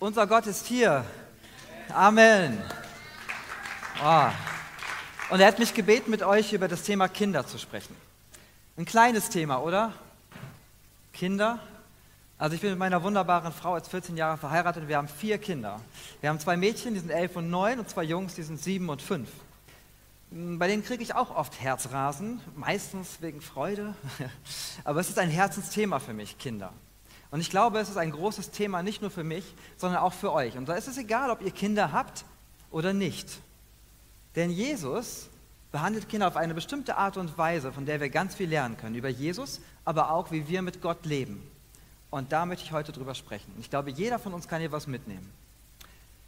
Unser Gott ist hier. Amen. Oh. Und er hat mich gebeten, mit euch über das Thema Kinder zu sprechen. Ein kleines Thema, oder? Kinder. Also ich bin mit meiner wunderbaren Frau jetzt 14 Jahre verheiratet und wir haben vier Kinder. Wir haben zwei Mädchen, die sind elf und neun und zwei Jungs, die sind sieben und fünf. Bei denen kriege ich auch oft Herzrasen, meistens wegen Freude. Aber es ist ein Herzensthema für mich, Kinder. Und ich glaube, es ist ein großes Thema nicht nur für mich, sondern auch für euch. Und da ist es egal, ob ihr Kinder habt oder nicht. Denn Jesus behandelt Kinder auf eine bestimmte Art und Weise, von der wir ganz viel lernen können. Über Jesus, aber auch, wie wir mit Gott leben. Und da möchte ich heute drüber sprechen. Ich glaube, jeder von uns kann hier was mitnehmen.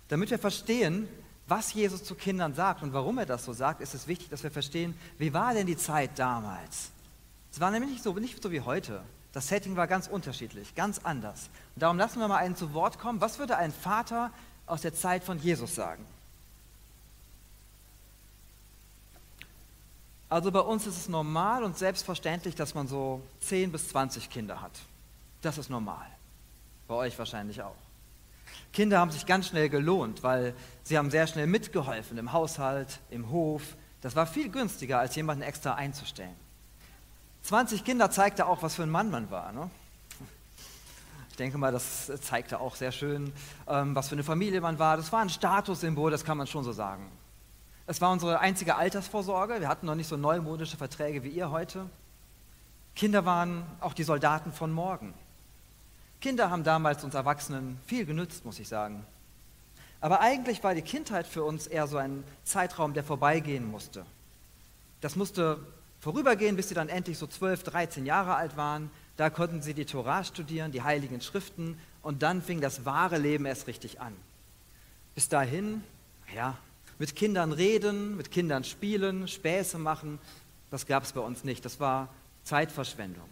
Damit wir verstehen, was Jesus zu Kindern sagt und warum er das so sagt, ist es wichtig, dass wir verstehen, wie war denn die Zeit damals? Es war nämlich nicht so, nicht so wie heute. Das Setting war ganz unterschiedlich, ganz anders. Und darum lassen wir mal einen zu Wort kommen. Was würde ein Vater aus der Zeit von Jesus sagen? Also bei uns ist es normal und selbstverständlich, dass man so 10 bis 20 Kinder hat. Das ist normal. Bei euch wahrscheinlich auch. Kinder haben sich ganz schnell gelohnt, weil sie haben sehr schnell mitgeholfen im Haushalt, im Hof. Das war viel günstiger, als jemanden extra einzustellen. 20 Kinder zeigte auch, was für ein Mann man war. Ne? Ich denke mal, das zeigte auch sehr schön, ähm, was für eine Familie man war. Das war ein Statussymbol, das kann man schon so sagen. Es war unsere einzige Altersvorsorge. Wir hatten noch nicht so neumodische Verträge wie ihr heute. Kinder waren auch die Soldaten von morgen. Kinder haben damals uns Erwachsenen viel genützt, muss ich sagen. Aber eigentlich war die Kindheit für uns eher so ein Zeitraum, der vorbeigehen musste. Das musste vorübergehen, bis sie dann endlich so 12, 13 Jahre alt waren. Da konnten sie die Torah studieren, die heiligen Schriften und dann fing das wahre Leben erst richtig an. Bis dahin, ja, mit Kindern reden, mit Kindern spielen, Späße machen, das gab es bei uns nicht. Das war Zeitverschwendung.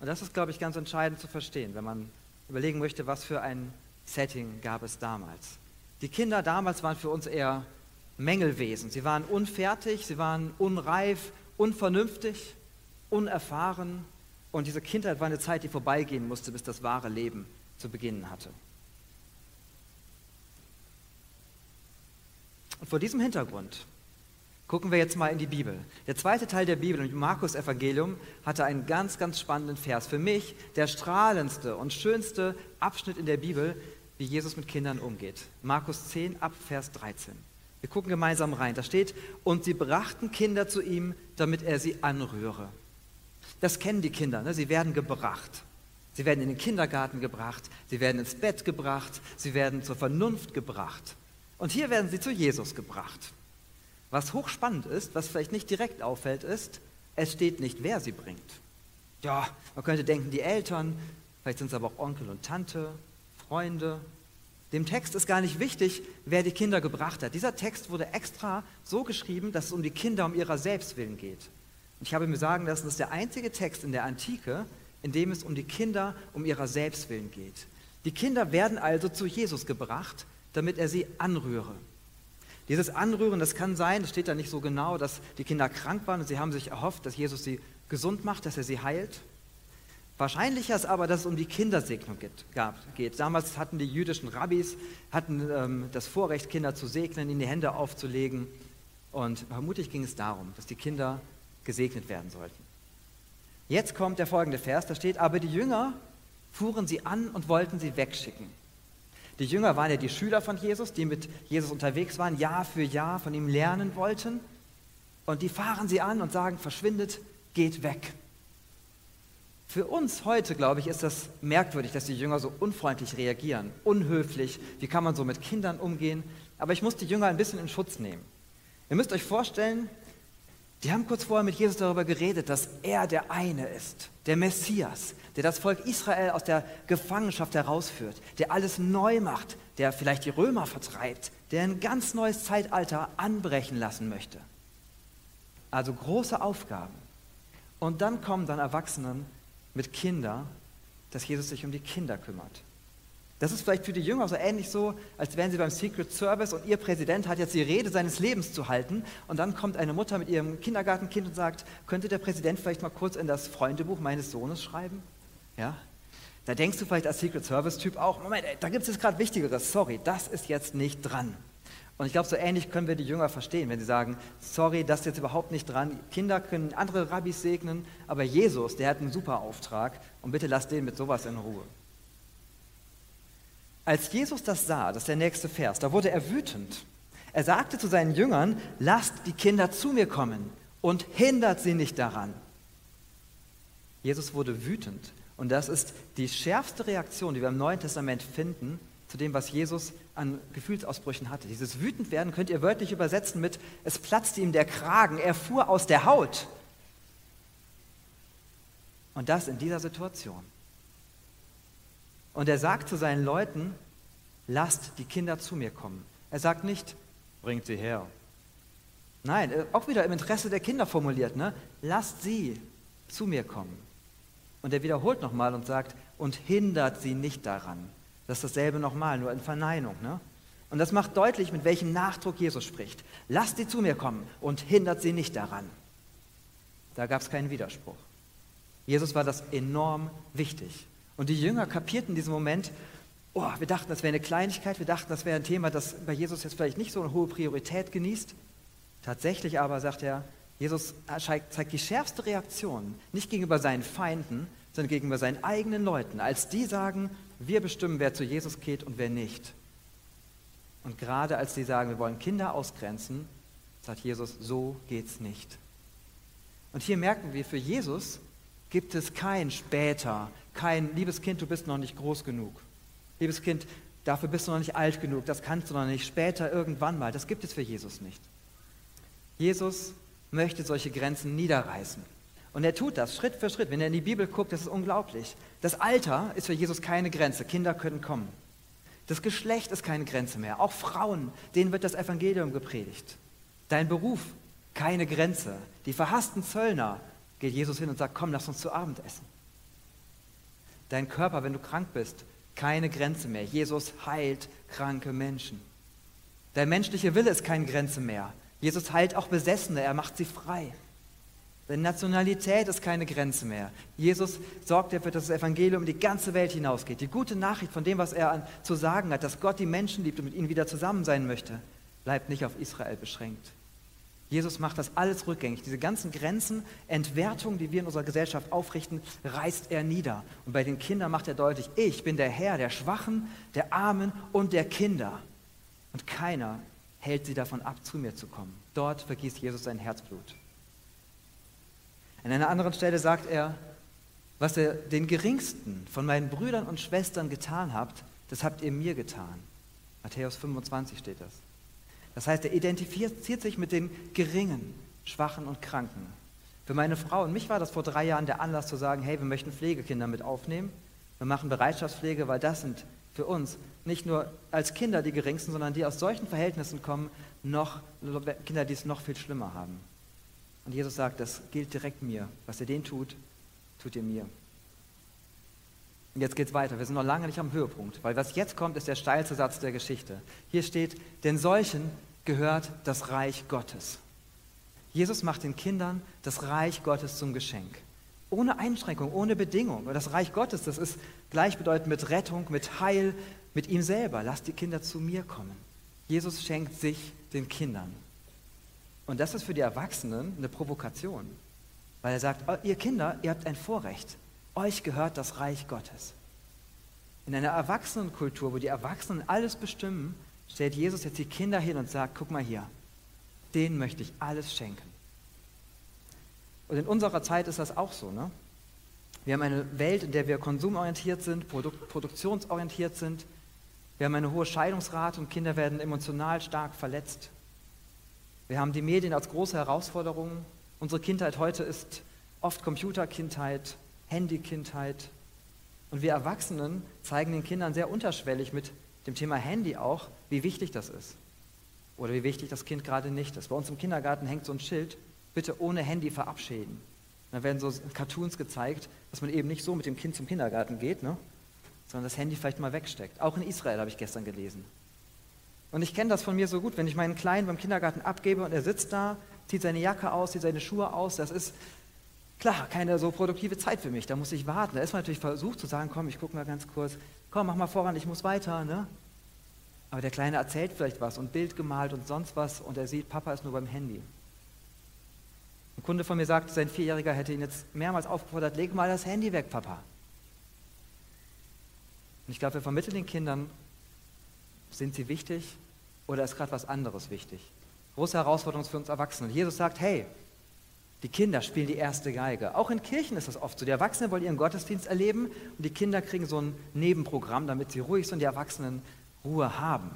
Und das ist, glaube ich, ganz entscheidend zu verstehen, wenn man überlegen möchte, was für ein Setting gab es damals. Die Kinder damals waren für uns eher Mängelwesen. Sie waren unfertig, sie waren unreif, unvernünftig, unerfahren. Und diese Kindheit war eine Zeit, die vorbeigehen musste, bis das wahre Leben zu beginnen hatte. Und vor diesem Hintergrund gucken wir jetzt mal in die Bibel. Der zweite Teil der Bibel, im Markus Evangelium, hatte einen ganz, ganz spannenden Vers. Für mich der strahlendste und schönste Abschnitt in der Bibel, wie Jesus mit Kindern umgeht. Markus 10 ab Vers 13. Wir gucken gemeinsam rein. Da steht, und sie brachten Kinder zu ihm, damit er sie anrühre. Das kennen die Kinder, ne? sie werden gebracht. Sie werden in den Kindergarten gebracht, sie werden ins Bett gebracht, sie werden zur Vernunft gebracht. Und hier werden sie zu Jesus gebracht. Was hochspannend ist, was vielleicht nicht direkt auffällt, ist, es steht nicht, wer sie bringt. Ja, man könnte denken, die Eltern, vielleicht sind es aber auch Onkel und Tante, Freunde, dem Text ist gar nicht wichtig, wer die Kinder gebracht hat. Dieser Text wurde extra so geschrieben, dass es um die Kinder um ihrer selbst willen geht. Und ich habe mir sagen lassen, das ist der einzige Text in der Antike, in dem es um die Kinder um ihrer selbst willen geht. Die Kinder werden also zu Jesus gebracht, damit er sie anrühre. Dieses Anrühren, das kann sein, das steht da nicht so genau, dass die Kinder krank waren und sie haben sich erhofft, dass Jesus sie gesund macht, dass er sie heilt. Wahrscheinlicher ist aber, dass es um die Kindersegnung geht. Damals hatten die jüdischen Rabbis hatten, ähm, das Vorrecht, Kinder zu segnen, ihnen die Hände aufzulegen. Und vermutlich ging es darum, dass die Kinder gesegnet werden sollten. Jetzt kommt der folgende Vers, da steht, aber die Jünger fuhren sie an und wollten sie wegschicken. Die Jünger waren ja die Schüler von Jesus, die mit Jesus unterwegs waren, Jahr für Jahr von ihm lernen wollten. Und die fahren sie an und sagen, verschwindet, geht weg. Für uns heute, glaube ich, ist das merkwürdig, dass die Jünger so unfreundlich reagieren, unhöflich. Wie kann man so mit Kindern umgehen? Aber ich muss die Jünger ein bisschen in Schutz nehmen. Ihr müsst euch vorstellen, die haben kurz vorher mit Jesus darüber geredet, dass er der eine ist, der Messias, der das Volk Israel aus der Gefangenschaft herausführt, der alles neu macht, der vielleicht die Römer vertreibt, der ein ganz neues Zeitalter anbrechen lassen möchte. Also große Aufgaben. Und dann kommen dann Erwachsenen mit Kindern, dass Jesus sich um die Kinder kümmert. Das ist vielleicht für die Jünger so ähnlich so, als wären sie beim Secret Service und ihr Präsident hat jetzt die Rede seines Lebens zu halten und dann kommt eine Mutter mit ihrem Kindergartenkind und sagt, könnte der Präsident vielleicht mal kurz in das Freundebuch meines Sohnes schreiben? Ja? Da denkst du vielleicht als Secret Service-Typ auch, Moment, ey, da gibt es jetzt gerade Wichtigeres, sorry, das ist jetzt nicht dran. Und ich glaube, so ähnlich können wir die Jünger verstehen, wenn sie sagen, sorry, das ist jetzt überhaupt nicht dran. Kinder können andere Rabbis segnen, aber Jesus, der hat einen super Auftrag und bitte lasst den mit sowas in Ruhe. Als Jesus das sah, das ist der nächste Vers, da wurde er wütend. Er sagte zu seinen Jüngern, lasst die Kinder zu mir kommen und hindert sie nicht daran. Jesus wurde wütend und das ist die schärfste Reaktion, die wir im Neuen Testament finden zu dem, was Jesus an Gefühlsausbrüchen hatte. Dieses Wütendwerden könnt ihr wörtlich übersetzen mit, es platzte ihm der Kragen, er fuhr aus der Haut. Und das in dieser Situation. Und er sagt zu seinen Leuten, lasst die Kinder zu mir kommen. Er sagt nicht, bringt sie her. Nein, äh, auch wieder im Interesse der Kinder formuliert, ne? lasst sie zu mir kommen. Und er wiederholt nochmal und sagt, und hindert sie nicht daran. Das ist dasselbe nochmal, nur in Verneinung. Ne? Und das macht deutlich, mit welchem Nachdruck Jesus spricht. Lasst sie zu mir kommen und hindert sie nicht daran. Da gab es keinen Widerspruch. Jesus war das enorm wichtig. Und die Jünger kapierten in diesem Moment, oh, wir dachten, das wäre eine Kleinigkeit, wir dachten, das wäre ein Thema, das bei Jesus jetzt vielleicht nicht so eine hohe Priorität genießt. Tatsächlich aber, sagt er, Jesus zeigt die schärfste Reaktion, nicht gegenüber seinen Feinden, sondern gegenüber seinen eigenen Leuten, als die sagen, wir bestimmen, wer zu Jesus geht und wer nicht. Und gerade als die sagen, wir wollen Kinder ausgrenzen, sagt Jesus, so geht's nicht. Und hier merken wir, für Jesus gibt es kein später, kein liebes Kind, du bist noch nicht groß genug. Liebes Kind, dafür bist du noch nicht alt genug, das kannst du noch nicht, später irgendwann mal. Das gibt es für Jesus nicht. Jesus möchte solche Grenzen niederreißen. Und er tut das Schritt für Schritt. Wenn er in die Bibel guckt, das ist unglaublich. Das Alter ist für Jesus keine Grenze. Kinder können kommen. Das Geschlecht ist keine Grenze mehr. Auch Frauen, denen wird das Evangelium gepredigt. Dein Beruf, keine Grenze. Die verhassten Zöllner, geht Jesus hin und sagt, komm, lass uns zu Abend essen. Dein Körper, wenn du krank bist, keine Grenze mehr. Jesus heilt kranke Menschen. Dein menschlicher Wille ist keine Grenze mehr. Jesus heilt auch Besessene, er macht sie frei. Denn Nationalität ist keine Grenze mehr. Jesus sorgt dafür, dass das Evangelium in die ganze Welt hinausgeht. Die gute Nachricht von dem, was er zu sagen hat, dass Gott die Menschen liebt und mit ihnen wieder zusammen sein möchte, bleibt nicht auf Israel beschränkt. Jesus macht das alles rückgängig. Diese ganzen Grenzen, Entwertungen, die wir in unserer Gesellschaft aufrichten, reißt er nieder. Und bei den Kindern macht er deutlich, ich bin der Herr der Schwachen, der Armen und der Kinder. Und keiner hält sie davon ab, zu mir zu kommen. Dort vergießt Jesus sein Herzblut. An einer anderen Stelle sagt er, was ihr den geringsten von meinen Brüdern und Schwestern getan habt, das habt ihr mir getan. Matthäus 25 steht das. Das heißt, er identifiziert sich mit den Geringen, Schwachen und Kranken. Für meine Frau und mich war das vor drei Jahren der Anlass zu sagen, hey, wir möchten Pflegekinder mit aufnehmen. Wir machen Bereitschaftspflege, weil das sind für uns nicht nur als Kinder die geringsten, sondern die aus solchen Verhältnissen kommen, noch Kinder, die es noch viel schlimmer haben. Und Jesus sagt, das gilt direkt mir. Was ihr den tut, tut ihr mir. Und jetzt geht es weiter. Wir sind noch lange nicht am Höhepunkt, weil was jetzt kommt, ist der steilste Satz der Geschichte. Hier steht, denn solchen gehört das Reich Gottes. Jesus macht den Kindern das Reich Gottes zum Geschenk. Ohne Einschränkung, ohne Bedingung. Und das Reich Gottes, das ist gleichbedeutend mit Rettung, mit Heil, mit ihm selber. Lasst die Kinder zu mir kommen. Jesus schenkt sich den Kindern. Und das ist für die Erwachsenen eine Provokation, weil er sagt, oh, ihr Kinder, ihr habt ein Vorrecht, euch gehört das Reich Gottes. In einer Erwachsenenkultur, wo die Erwachsenen alles bestimmen, stellt Jesus jetzt die Kinder hin und sagt, guck mal hier, denen möchte ich alles schenken. Und in unserer Zeit ist das auch so. Ne? Wir haben eine Welt, in der wir konsumorientiert sind, produk produktionsorientiert sind. Wir haben eine hohe Scheidungsrate und Kinder werden emotional stark verletzt. Wir haben die Medien als große Herausforderung. Unsere Kindheit heute ist oft Computerkindheit, Handykindheit. Und wir Erwachsenen zeigen den Kindern sehr unterschwellig mit dem Thema Handy auch, wie wichtig das ist. Oder wie wichtig das Kind gerade nicht ist. Bei uns im Kindergarten hängt so ein Schild, bitte ohne Handy verabschieden. Da werden so Cartoons gezeigt, dass man eben nicht so mit dem Kind zum Kindergarten geht, ne? sondern das Handy vielleicht mal wegsteckt. Auch in Israel habe ich gestern gelesen. Und ich kenne das von mir so gut, wenn ich meinen Kleinen beim Kindergarten abgebe und er sitzt da, zieht seine Jacke aus, zieht seine Schuhe aus, das ist Klar, keine so produktive Zeit für mich, da muss ich warten. Da ist man natürlich versucht zu sagen, komm, ich gucke mal ganz kurz, komm, mach mal voran, ich muss weiter. Ne? Aber der Kleine erzählt vielleicht was und Bild gemalt und sonst was und er sieht, Papa ist nur beim Handy. Ein Kunde von mir sagt, sein Vierjähriger hätte ihn jetzt mehrmals aufgefordert, leg mal das Handy weg, Papa. Und ich glaube, wir vermitteln den Kindern, sind sie wichtig oder ist gerade was anderes wichtig? Große Herausforderung für uns Erwachsene. Jesus sagt, hey, die Kinder spielen die erste Geige. Auch in Kirchen ist das oft so. Die Erwachsenen wollen ihren Gottesdienst erleben und die Kinder kriegen so ein Nebenprogramm, damit sie ruhig sind und die Erwachsenen Ruhe haben.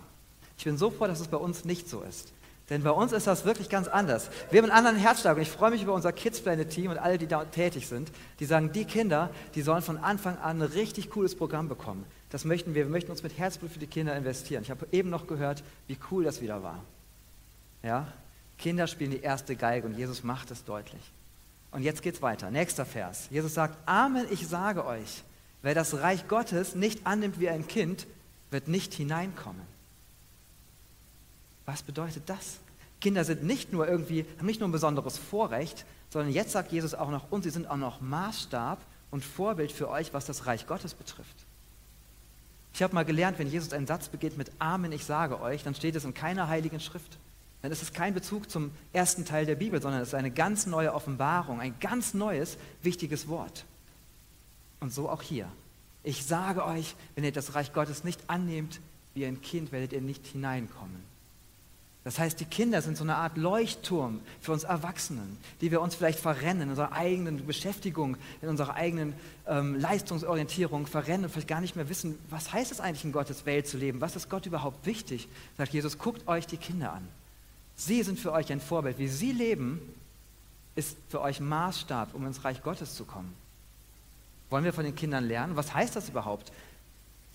Ich bin so froh, dass es bei uns nicht so ist. Denn bei uns ist das wirklich ganz anders. Wir haben einen anderen Herzschlag und ich freue mich über unser Kids Planet Team und alle, die da tätig sind. Die sagen, die Kinder, die sollen von Anfang an ein richtig cooles Programm bekommen. Das möchten wir. Wir möchten uns mit Herzblut für die Kinder investieren. Ich habe eben noch gehört, wie cool das wieder war. Ja? Kinder spielen die erste Geige und Jesus macht es deutlich. Und jetzt geht's weiter. Nächster Vers. Jesus sagt: Amen, ich sage euch, wer das Reich Gottes nicht annimmt wie ein Kind, wird nicht hineinkommen. Was bedeutet das? Kinder sind nicht nur irgendwie, haben nicht nur ein besonderes Vorrecht, sondern jetzt sagt Jesus auch noch, und sie sind auch noch Maßstab und Vorbild für euch, was das Reich Gottes betrifft. Ich habe mal gelernt, wenn Jesus einen Satz beginnt mit Amen, ich sage euch, dann steht es in keiner heiligen Schrift. Dann ist es kein Bezug zum ersten Teil der Bibel, sondern es ist eine ganz neue Offenbarung, ein ganz neues, wichtiges Wort. Und so auch hier. Ich sage euch, wenn ihr das Reich Gottes nicht annehmt wie ein Kind, werdet ihr nicht hineinkommen. Das heißt, die Kinder sind so eine Art Leuchtturm für uns Erwachsenen, die wir uns vielleicht verrennen in unserer eigenen Beschäftigung, in unserer eigenen ähm, Leistungsorientierung verrennen und vielleicht gar nicht mehr wissen, was heißt es eigentlich in Gottes Welt zu leben, was ist Gott überhaupt wichtig. Sagt Jesus, guckt euch die Kinder an. Sie sind für euch ein Vorbild. Wie sie leben, ist für euch Maßstab, um ins Reich Gottes zu kommen. Wollen wir von den Kindern lernen? Was heißt das überhaupt?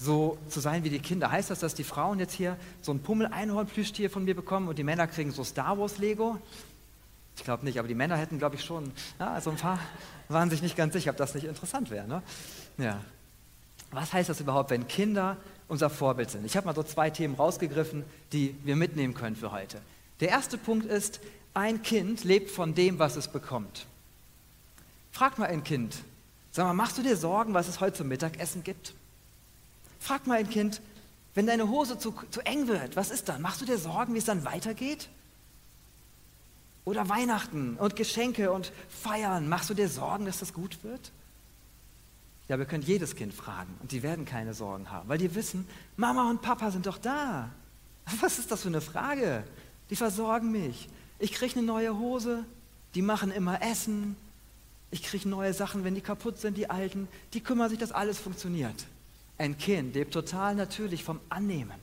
So zu sein wie die Kinder. Heißt das, dass die Frauen jetzt hier so ein Pummel-Einhorn-Plüschtier von mir bekommen und die Männer kriegen so Star Wars-Lego? Ich glaube nicht, aber die Männer hätten, glaube ich, schon, ja, also ein paar waren sich nicht ganz sicher, ob das nicht interessant wäre. Ne? Ja. Was heißt das überhaupt, wenn Kinder unser Vorbild sind? Ich habe mal so zwei Themen rausgegriffen, die wir mitnehmen können für heute. Der erste Punkt ist, ein Kind lebt von dem, was es bekommt. Frag mal ein Kind, sag mal, machst du dir Sorgen, was es heute zum Mittagessen gibt? Frag mal ein Kind, wenn deine Hose zu, zu eng wird, was ist dann? Machst du dir Sorgen, wie es dann weitergeht? Oder Weihnachten und Geschenke und Feiern, machst du dir Sorgen, dass das gut wird? Ja, wir können jedes Kind fragen und die werden keine Sorgen haben, weil die wissen, Mama und Papa sind doch da. Was ist das für eine Frage? Die versorgen mich. Ich kriege eine neue Hose, die machen immer Essen, ich kriege neue Sachen, wenn die kaputt sind, die alten, die kümmern sich, dass alles funktioniert. Ein Kind lebt total natürlich vom Annehmen.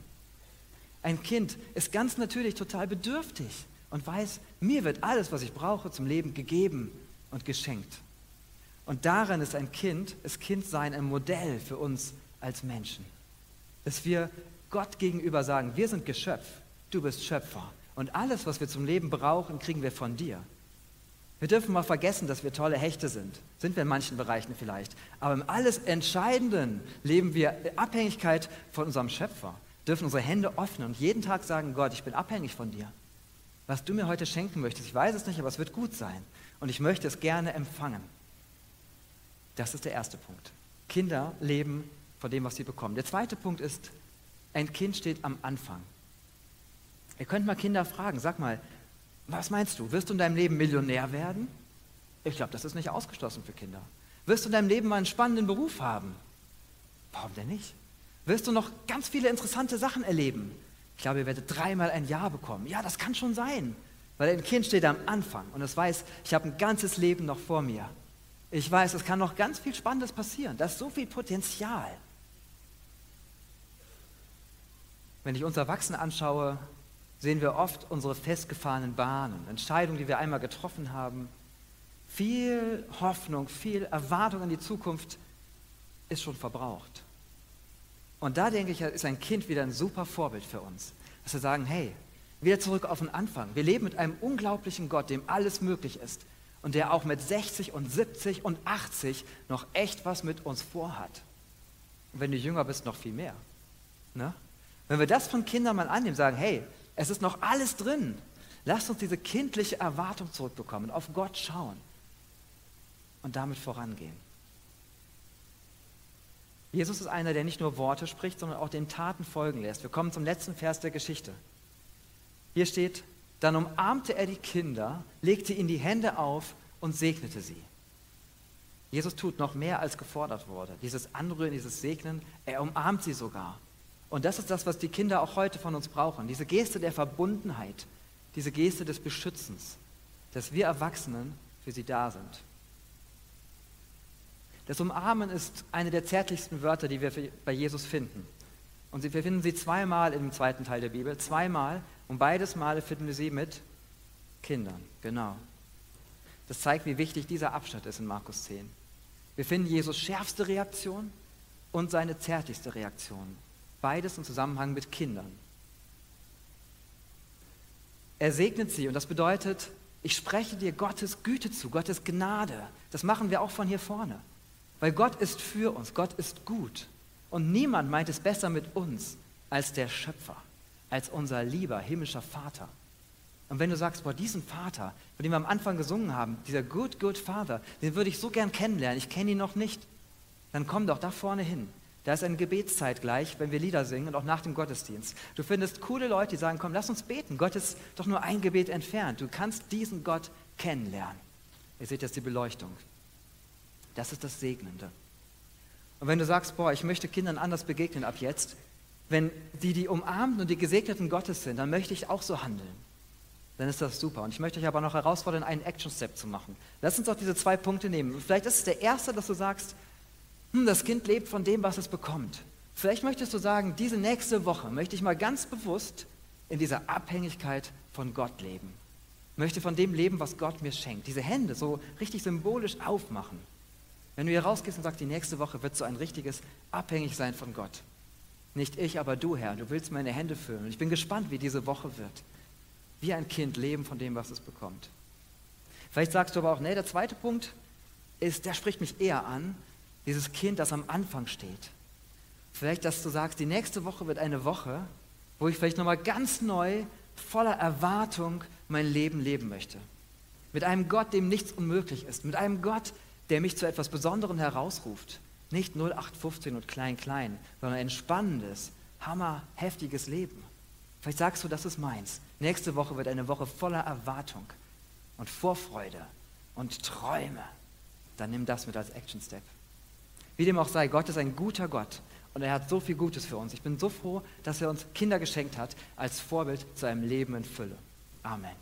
Ein Kind ist ganz natürlich total bedürftig und weiß, mir wird alles, was ich brauche, zum Leben gegeben und geschenkt. Und darin ist ein Kind, das Kindsein ein Modell für uns als Menschen. Dass wir Gott gegenüber sagen, wir sind Geschöpf, du bist Schöpfer. Und alles, was wir zum Leben brauchen, kriegen wir von dir. Wir dürfen mal vergessen, dass wir tolle Hechte sind. Sind wir in manchen Bereichen vielleicht. Aber im alles Entscheidenden leben wir Abhängigkeit von unserem Schöpfer. Dürfen unsere Hände öffnen und jeden Tag sagen, Gott, ich bin abhängig von dir. Was du mir heute schenken möchtest, ich weiß es nicht, aber es wird gut sein. Und ich möchte es gerne empfangen. Das ist der erste Punkt. Kinder leben von dem, was sie bekommen. Der zweite Punkt ist, ein Kind steht am Anfang. Ihr könnt mal Kinder fragen, sag mal, was meinst du? Wirst du in deinem Leben Millionär werden? Ich glaube, das ist nicht ausgeschlossen für Kinder. Wirst du in deinem Leben mal einen spannenden Beruf haben? Warum denn nicht? Wirst du noch ganz viele interessante Sachen erleben? Ich glaube, ihr werdet dreimal ein Ja bekommen. Ja, das kann schon sein, weil ein Kind steht am Anfang und es weiß, ich habe ein ganzes Leben noch vor mir. Ich weiß, es kann noch ganz viel Spannendes passieren. Da ist so viel Potenzial. Wenn ich uns Erwachsene anschaue, sehen wir oft unsere festgefahrenen Bahnen, Entscheidungen, die wir einmal getroffen haben. Viel Hoffnung, viel Erwartung in die Zukunft ist schon verbraucht. Und da denke ich, ist ein Kind wieder ein super Vorbild für uns, dass wir sagen, hey, wieder zurück auf den Anfang. Wir leben mit einem unglaublichen Gott, dem alles möglich ist und der auch mit 60 und 70 und 80 noch echt was mit uns vorhat. Und wenn du jünger bist, noch viel mehr. Ne? Wenn wir das von Kindern mal annehmen, sagen, hey, es ist noch alles drin. Lasst uns diese kindliche Erwartung zurückbekommen, auf Gott schauen. und damit vorangehen. Jesus ist einer, der nicht nur Worte spricht, sondern auch den Taten folgen lässt. Wir kommen zum letzten Vers der Geschichte. Hier steht, dann umarmte er die Kinder, legte ihnen die Hände auf und segnete sie. Jesus tut noch mehr, als gefordert wurde. Dieses Anrühren, dieses Segnen, er umarmt sie sogar. Und das ist das, was die Kinder auch heute von uns brauchen. Diese Geste der Verbundenheit, diese Geste des Beschützens, dass wir Erwachsenen für sie da sind. Das Umarmen ist eine der zärtlichsten Wörter, die wir bei Jesus finden. Und wir finden sie zweimal im zweiten Teil der Bibel, zweimal. Und beides Male finden wir sie mit Kindern, genau. Das zeigt, wie wichtig dieser Abschnitt ist in Markus 10. Wir finden Jesus schärfste Reaktion und seine zärtlichste Reaktion. Beides im Zusammenhang mit Kindern. Er segnet sie und das bedeutet, ich spreche dir Gottes Güte zu, Gottes Gnade. Das machen wir auch von hier vorne. Weil Gott ist für uns, Gott ist gut. Und niemand meint es besser mit uns als der Schöpfer, als unser lieber himmlischer Vater. Und wenn du sagst, boah, diesen Vater, von dem wir am Anfang gesungen haben, dieser Good, Good Vater, den würde ich so gern kennenlernen, ich kenne ihn noch nicht, dann komm doch da vorne hin. Da ist eine Gebetszeit gleich, wenn wir Lieder singen und auch nach dem Gottesdienst. Du findest coole Leute, die sagen, komm, lass uns beten. Gott ist doch nur ein Gebet entfernt. Du kannst diesen Gott kennenlernen. Ihr seht jetzt die Beleuchtung. Das ist das Segnende. Und wenn du sagst, boah, ich möchte Kindern anders begegnen ab jetzt, wenn die die umarmten und die Gesegneten Gottes sind, dann möchte ich auch so handeln. Dann ist das super. Und ich möchte euch aber noch herausfordern, einen Action-Step zu machen. Lass uns auch diese zwei Punkte nehmen. Vielleicht ist es der erste, dass du sagst, hm, das Kind lebt von dem, was es bekommt. Vielleicht möchtest du sagen, diese nächste Woche möchte ich mal ganz bewusst in dieser Abhängigkeit von Gott leben. Möchte von dem leben, was Gott mir schenkt. Diese Hände so richtig symbolisch aufmachen. Wenn du hier rausgehst und sagst, die nächste Woche wird so ein richtiges Abhängigsein von Gott. Nicht ich, aber du, Herr. Du willst meine Hände füllen. Und ich bin gespannt, wie diese Woche wird. Wie ein Kind leben von dem, was es bekommt. Vielleicht sagst du aber auch, nee, der zweite Punkt ist, der spricht mich eher an. Dieses Kind, das am Anfang steht. Vielleicht, dass du sagst, die nächste Woche wird eine Woche, wo ich vielleicht nochmal ganz neu, voller Erwartung mein Leben leben möchte. Mit einem Gott, dem nichts unmöglich ist. Mit einem Gott, der mich zu etwas Besonderem herausruft. Nicht 0815 und klein, klein, sondern ein spannendes, hammerheftiges Leben. Vielleicht sagst du, das ist meins. Nächste Woche wird eine Woche voller Erwartung und Vorfreude und Träume. Dann nimm das mit als Action Step. Wie dem auch sei, Gott ist ein guter Gott und er hat so viel Gutes für uns. Ich bin so froh, dass er uns Kinder geschenkt hat als Vorbild zu einem Leben in Fülle. Amen.